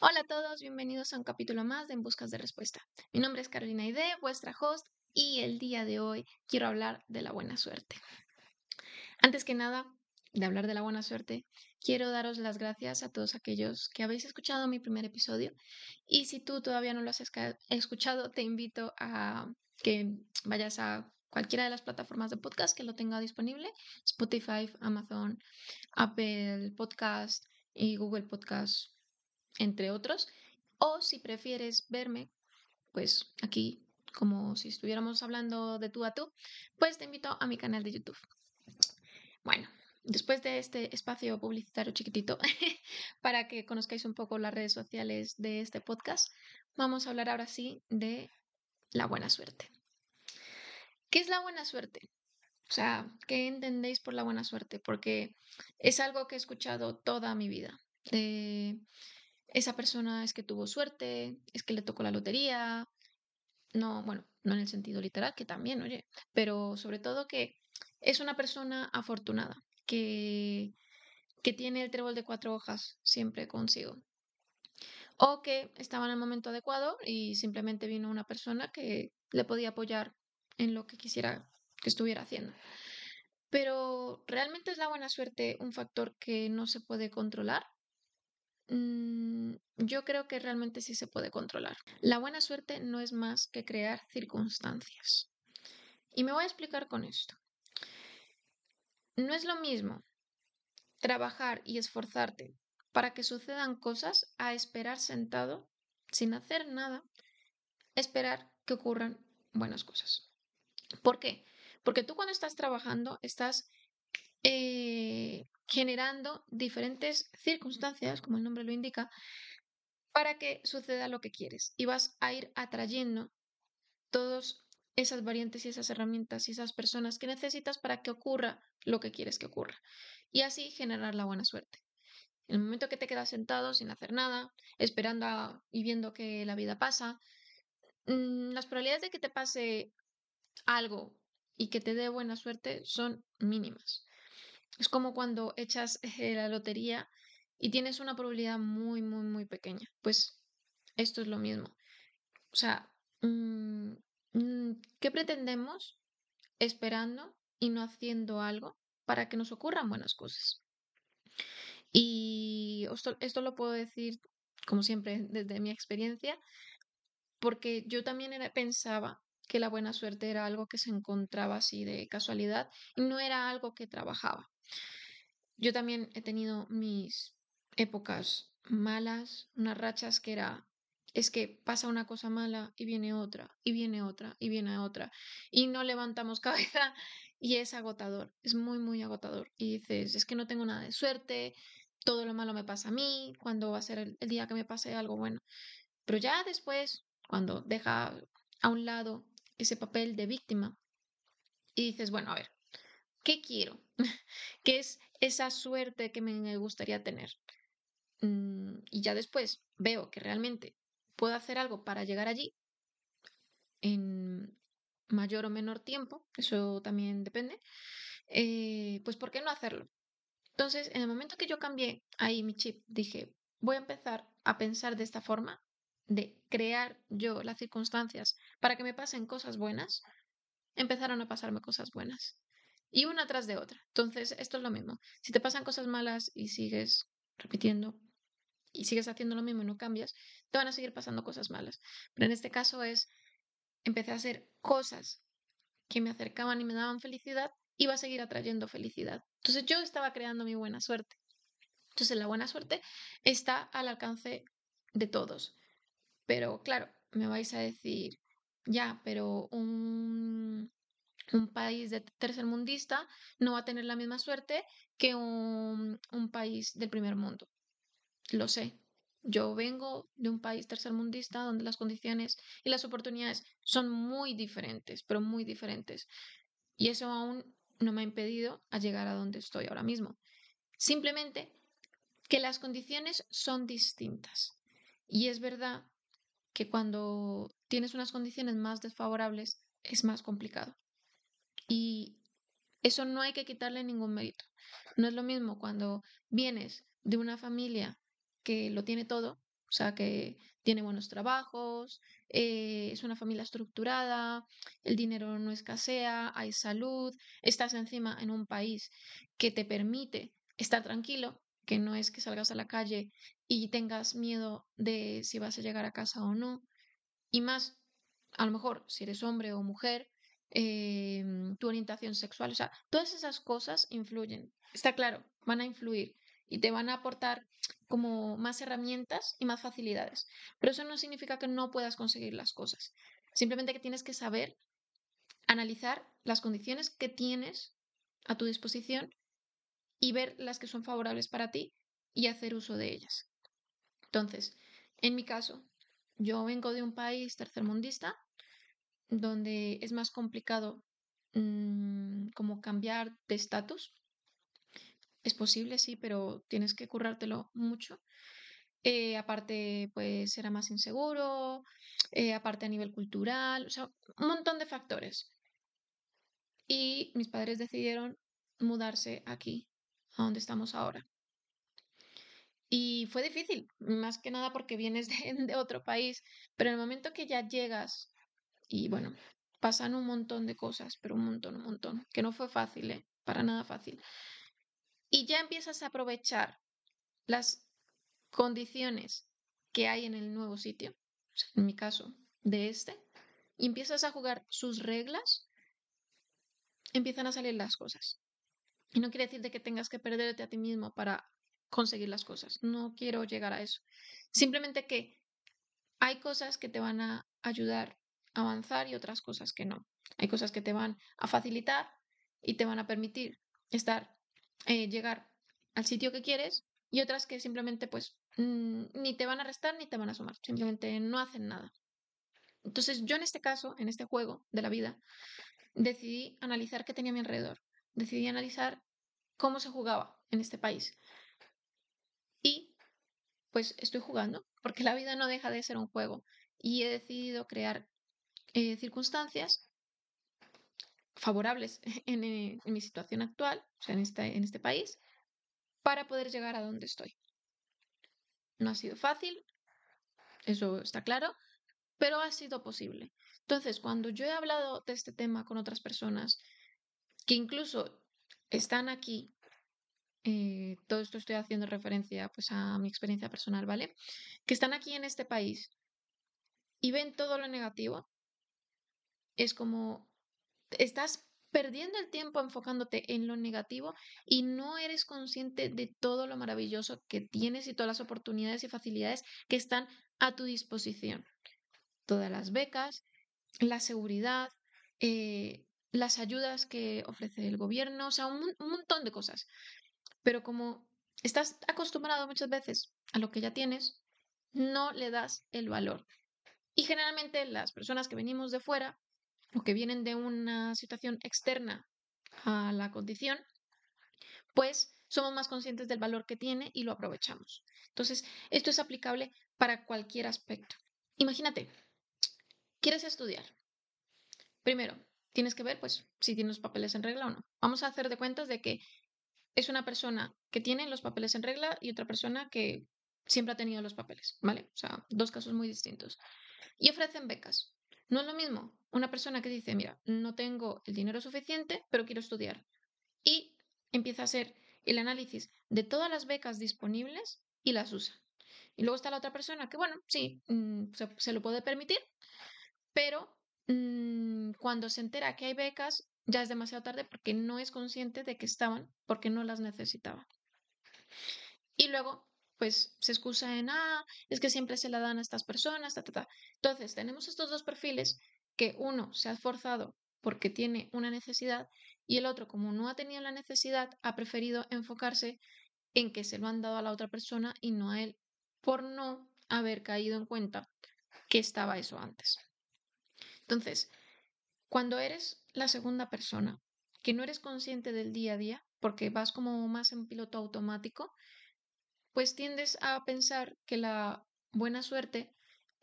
Hola a todos, bienvenidos a un capítulo más de En Buscas de Respuesta. Mi nombre es Carolina Ide, vuestra host, y el día de hoy quiero hablar de la buena suerte. Antes que nada, de hablar de la buena suerte, quiero daros las gracias a todos aquellos que habéis escuchado mi primer episodio. Y si tú todavía no lo has escuchado, te invito a que vayas a cualquiera de las plataformas de podcast que lo tenga disponible, Spotify, Amazon, Apple Podcast y Google Podcast entre otros. O si prefieres verme, pues aquí, como si estuviéramos hablando de tú a tú, pues te invito a mi canal de YouTube. Bueno, después de este espacio publicitario chiquitito, para que conozcáis un poco las redes sociales de este podcast, vamos a hablar ahora sí de la buena suerte. ¿Qué es la buena suerte? O sea, ¿qué entendéis por la buena suerte? Porque es algo que he escuchado toda mi vida. Esa persona es que tuvo suerte, es que le tocó la lotería. No, bueno, no en el sentido literal, que también, oye, pero sobre todo que es una persona afortunada, que, que tiene el trébol de cuatro hojas siempre consigo. O que estaba en el momento adecuado y simplemente vino una persona que le podía apoyar en lo que quisiera que estuviera haciendo. Pero ¿realmente es la buena suerte un factor que no se puede controlar? Mm, yo creo que realmente sí se puede controlar. La buena suerte no es más que crear circunstancias. Y me voy a explicar con esto. No es lo mismo trabajar y esforzarte para que sucedan cosas a esperar sentado sin hacer nada, esperar que ocurran buenas cosas. ¿Por qué? Porque tú cuando estás trabajando estás eh, generando diferentes circunstancias, como el nombre lo indica, para que suceda lo que quieres. Y vas a ir atrayendo todas esas variantes y esas herramientas y esas personas que necesitas para que ocurra lo que quieres que ocurra. Y así generar la buena suerte. En el momento que te quedas sentado sin hacer nada, esperando y viendo que la vida pasa, mm, las probabilidades de que te pase algo y que te dé buena suerte son mínimas. Es como cuando echas eh, la lotería y tienes una probabilidad muy, muy, muy pequeña. Pues esto es lo mismo. O sea, mm, mm, ¿qué pretendemos esperando y no haciendo algo para que nos ocurran buenas cosas? Y esto, lo puedo decir, como siempre, desde mi experiencia, porque yo también pensaba que la buena suerte era algo que se encontraba así de casualidad y no era algo que trabajaba. Yo también he tenido mis épocas malas, unas rachas que era, es que pasa una cosa mala y viene otra, y viene otra, y viene otra, y no levantamos cabeza y es agotador, es muy, muy agotador. Y dices, es que no tengo nada de suerte, todo lo malo me pasa a mí, cuando va a ser el, día que me pase algo bueno. Pero ya después, cuando deja a un lado ese papel de víctima y dices, bueno, a ver, ¿qué quiero? ¿Qué es esa suerte que me gustaría tener? Mm, y ya después veo que realmente puedo hacer algo para llegar allí en mayor o menor tiempo, eso también depende, eh, pues ¿por qué no hacerlo? Entonces, en el momento que yo cambié ahí mi chip, dije, voy a empezar a pensar de esta forma de crear yo las circunstancias para que me pasen cosas buenas, empezaron a pasarme cosas buenas. Y una tras de otra. Entonces, esto es lo mismo. Si te pasan cosas malas y sigues repitiendo y sigues haciendo lo mismo y no cambias, te van a seguir pasando cosas malas. Pero en este caso es, empecé a hacer cosas que me acercaban y me daban felicidad y va a seguir atrayendo felicidad. Entonces yo estaba creando mi buena suerte. Entonces la buena suerte está al alcance de todos. Pero claro, me vais a decir, ya, pero un, un país de tercermundista no va a tener la misma suerte que un, país del primer mundo. Lo sé. Yo vengo de un país tercermundista donde las condiciones y las oportunidades son muy diferentes, pero muy diferentes. Y eso aún no me ha impedido a llegar a donde estoy ahora mismo. Simplemente que las condiciones son distintas. Y es verdad que cuando tienes unas condiciones más desfavorables es más complicado. Y eso no hay que quitarle ningún mérito. No es lo mismo cuando vienes de una familia que lo tiene todo o sea, que tiene buenos trabajos, eh, es una familia estructurada, el dinero no escasea, hay salud, estás encima en un país que te permite estar tranquilo, que no es que salgas a la calle y tengas miedo de si vas a llegar a casa o no, y más, a lo mejor, si eres hombre o mujer, em, tu orientación sexual, o sea, todas esas cosas influyen, está claro, van a influir y te van a aportar como más herramientas y más facilidades. Pero eso no significa que no puedas conseguir las cosas. Simplemente que tienes que saber analizar las condiciones que tienes a tu disposición y ver las que son favorables para ti y hacer uso de ellas. Entonces, en mi caso, yo vengo de un país tercermundista donde es más complicado mm, como cambiar de estatus es posible, sí, pero tienes que currártelo mucho. Eh, aparte, pues era más inseguro, eh, aparte a nivel cultural, o sea, un montón de factores. Y mis padres decidieron mudarse aquí, a donde estamos ahora. Y fue difícil, más que nada porque vienes de, de, otro país, pero en el momento que ya llegas, y bueno, pasan un montón de cosas, pero un montón, un montón, que no fue fácil, ¿eh? Para nada fácil y ya empiezas a aprovechar las condiciones que hay en el nuevo sitio, en mi caso, de este, y empiezas a jugar sus reglas, empiezan a salir las cosas. Y no quiere decir de que tengas que perderte a ti mismo para conseguir las cosas. No quiero llegar a eso. Simplemente que hay cosas que te van a ayudar avanzar y otras cosas que no. Hay cosas que te van a facilitar y te van a permitir estar eh, llegar al sitio que quieres y otras que simplemente pues mm, ni te van a restar ni te van a sumar, simplemente no hacen nada. Entonces yo en este caso, en este juego de la vida, decidí analizar qué tenía a mi alrededor, decidí analizar cómo se jugaba en este país. Y pues estoy jugando, porque la vida no deja de ser un juego y he decidido crear eh, circunstancias favorables eh, en, mi situación actual, o sea, en este, en este país, para poder llegar a donde estoy. No ha sido fácil, eso está claro, pero ha sido posible. Entonces, cuando yo he hablado de este tema con otras personas que incluso están aquí, eh, todo esto estoy haciendo referencia pues a mi experiencia personal, ¿vale? Que están aquí en este país y ven todo lo negativo, es como estás perdiendo el tiempo enfocándote en lo negativo y no eres consciente de todo lo maravilloso que tienes y todas las oportunidades y facilidades que están a tu disposición. Todas las becas, la seguridad, eh, las ayudas que ofrece el gobierno, o sea, un, un montón de cosas. Pero como estás acostumbrado muchas veces a lo que ya tienes, no le das el valor. Y generalmente las personas que venimos de fuera o que vienen de una situación externa a la condición, pues somos más conscientes del valor que tiene y lo aprovechamos. Entonces, esto es aplicable para cualquier aspecto. Imagínate, quieres estudiar. Primero, tienes que ver, pues, si tienes papeles en regla o no. Vamos a hacer de cuentas de que es una persona que tiene los papeles en regla y otra persona que siempre ha tenido los papeles, ¿vale? O sea, dos casos muy distintos. Y ofrecen becas. No es lo mismo una persona que dice, mira, no tengo el dinero suficiente, pero quiero estudiar. Y empieza a hacer el análisis de todas las becas disponibles y las usa. Y luego está la otra persona que, bueno, sí, mm, se, lo puede permitir, pero mm, cuando se entera que hay becas, ya es demasiado tarde porque no es consciente de que estaban, porque no las necesitaba. Y luego, pues se excusa en, ah, es que siempre se la dan a estas personas, ta, ta, ta. Entonces, tenemos estos dos perfiles que uno se ha esforzado porque tiene una necesidad y el otro, como no ha tenido la necesidad, ha preferido enfocarse en que se lo han dado a la otra persona y no a él, por no haber caído en cuenta que estaba eso antes. Entonces, cuando eres la segunda persona, que no eres consciente del día a día, porque vas como más en piloto automático, pues tiendes a pensar que la buena suerte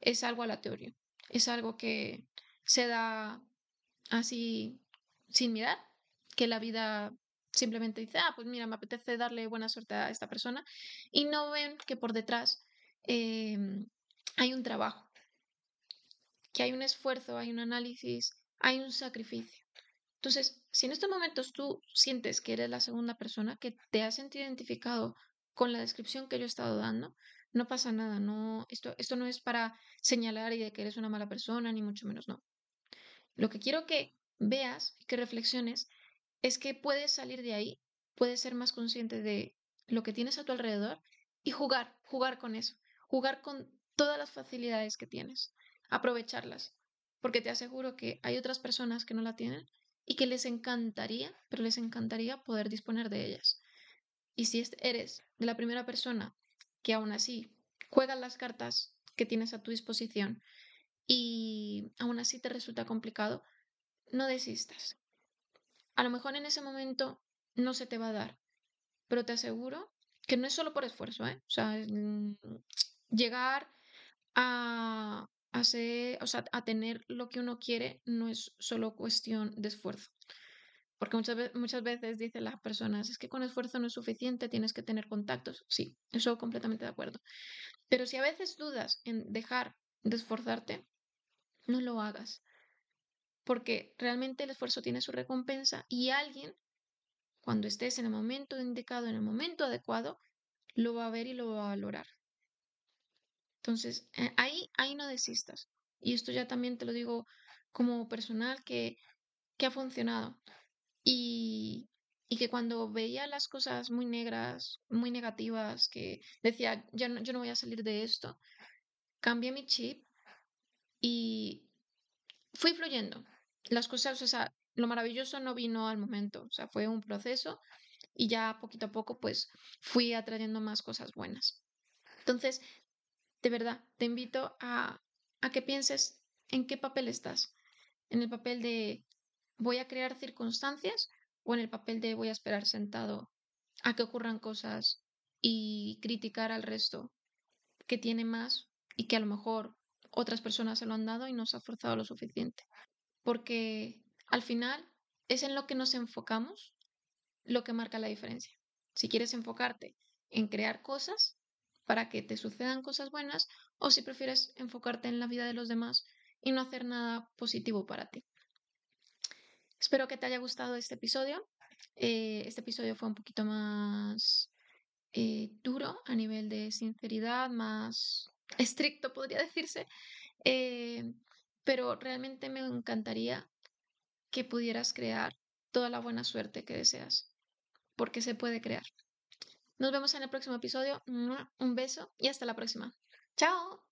es algo aleatorio, es algo que se da así sin mirar, que la vida simplemente dice, ah, pues mira, me apetece darle buena suerte a esta persona, y no ven que por detrás em, hay un trabajo, que hay un esfuerzo, hay un análisis, hay un sacrificio. Entonces, si en estos momentos tú sientes que eres la segunda persona, que te has sentido identificado con la descripción que yo he estado dando, no pasa nada, no, esto, esto no es para señalar y de que eres una mala persona, ni mucho menos, no. Lo que quiero que veas que reflexiones es que puedes salir de ahí, puedes ser más consciente de lo que tienes a tu alrededor y jugar, jugar con eso, jugar con todas las facilidades que tienes, aprovecharlas, porque te aseguro que hay otras personas que no la tienen y que les encantaría, pero les encantaría poder disponer de ellas. Y si eres de la primera persona que aún así juegas las cartas que tienes a tu disposición y aún así te resulta complicado, no desistas. A lo mejor en ese momento no se te va a dar, pero te aseguro que no es solo por esfuerzo, ¿eh? O sea, mm, llegar a, hacer, o sea, a tener lo que uno quiere no es solo cuestión de esfuerzo. Porque muchas, muchas veces dicen las personas, es que con esfuerzo no es suficiente, tienes que tener contactos. Sí, eso completamente de acuerdo. Pero si a veces dudas en dejar de esforzarte, no lo hagas. Porque realmente el esfuerzo tiene su recompensa y alguien, cuando estés en el momento indicado, en el momento adecuado, lo va a ver y lo va a valorar. Entonces, eh, ahí, ahí no desistas. Y esto ya también te lo digo como personal que, que ha funcionado. Y, y que cuando veía las cosas muy negras, muy negativas, que decía, yo no, yo no voy a salir de esto, cambié mi chip y fui fluyendo. Las cosas, o sea, lo maravilloso no vino al momento, o sea, fue un proceso y ya poquito a poco pues fui atrayendo más cosas buenas. Entonces, de verdad, te invito a, a que pienses en qué papel estás. En el papel de voy a crear circunstancias o en el papel de voy a esperar sentado a que ocurran cosas y criticar al resto que tiene más y que a lo mejor otras personas se lo han dado y no se ha forzado lo suficiente. Porque al final es en lo que nos enfocamos lo que marca la diferencia. Si quieres enfocarte en crear cosas para que te sucedan cosas buenas o si prefieres enfocarte en la vida de los demás y no hacer nada positivo para ti. Espero que te haya gustado este episodio. Eh, este episodio fue un poquito más eh, duro a nivel de sinceridad, más estricto podría decirse, eh, pero realmente me encantaría que pudieras crear toda la buena suerte que deseas, porque se puede crear. Nos vemos en el próximo episodio. Un beso y hasta la próxima. Chao.